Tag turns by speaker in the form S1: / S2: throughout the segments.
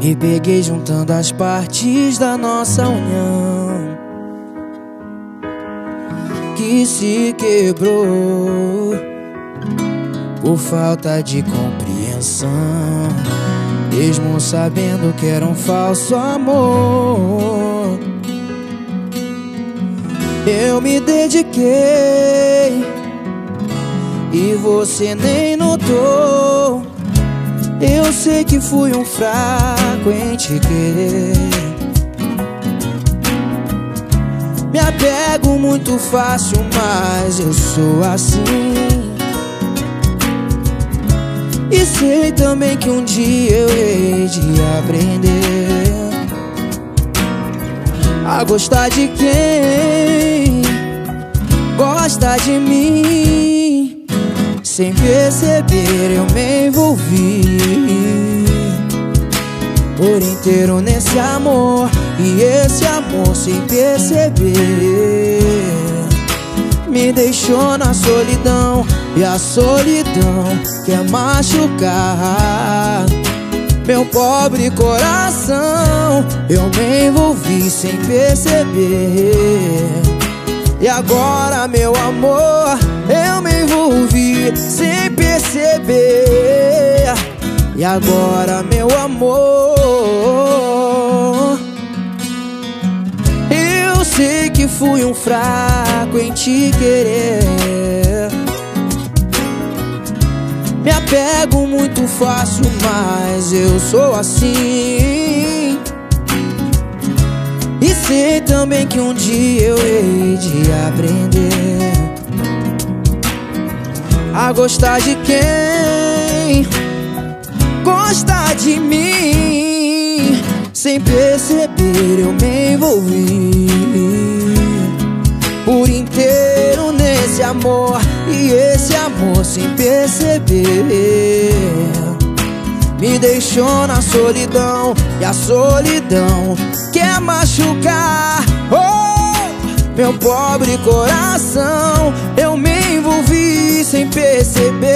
S1: Me peguei juntando as partes da nossa união. Que se quebrou Por falta de compreensão. Mesmo sabendo que era um falso amor. Eu me dediquei E você nem notou. Eu sei que fui um fraco em te querer. Me apego muito fácil, mas eu sou assim. E sei também que um dia eu hei de aprender A gostar de quem gosta de mim. Sem perceber eu me envolvi Por inteiro nesse amor E esse amor sem perceber. Me deixou na solidão E a solidão quer machucar. Meu pobre coração Eu me envolvi sem perceber. E agora, meu amor, eu me envolvi sem perceber. E agora, meu amor, fui um fraco em te querer. Me apego muito fácil, mas eu sou assim. E sei também que um dia eu hei de aprender a gostar de quem gosta de mim. Sem perceber, eu me envolvi amor. E esse amor, sem perceber, me deixou na solidão. E a solidão quer machucar. Oh, meu pobre coração, eu me envolvi sem perceber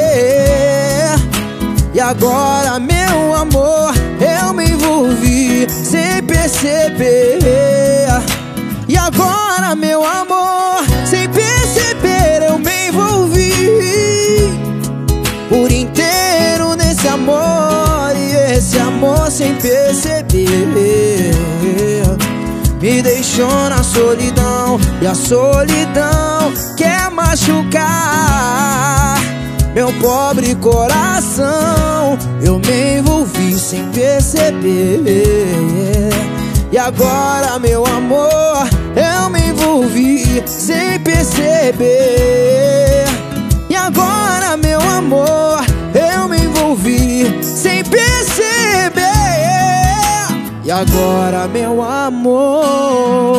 S1: E agora, meu amor, eu me envolvi sem perceber E a solidão quer machucar Meu pobre coração. Eu me envolvi sem perceber. E agora, meu amor Eu me envolvi sem perceber. E agora, meu amor Eu me envolvi sem perceber. E agora, meu amor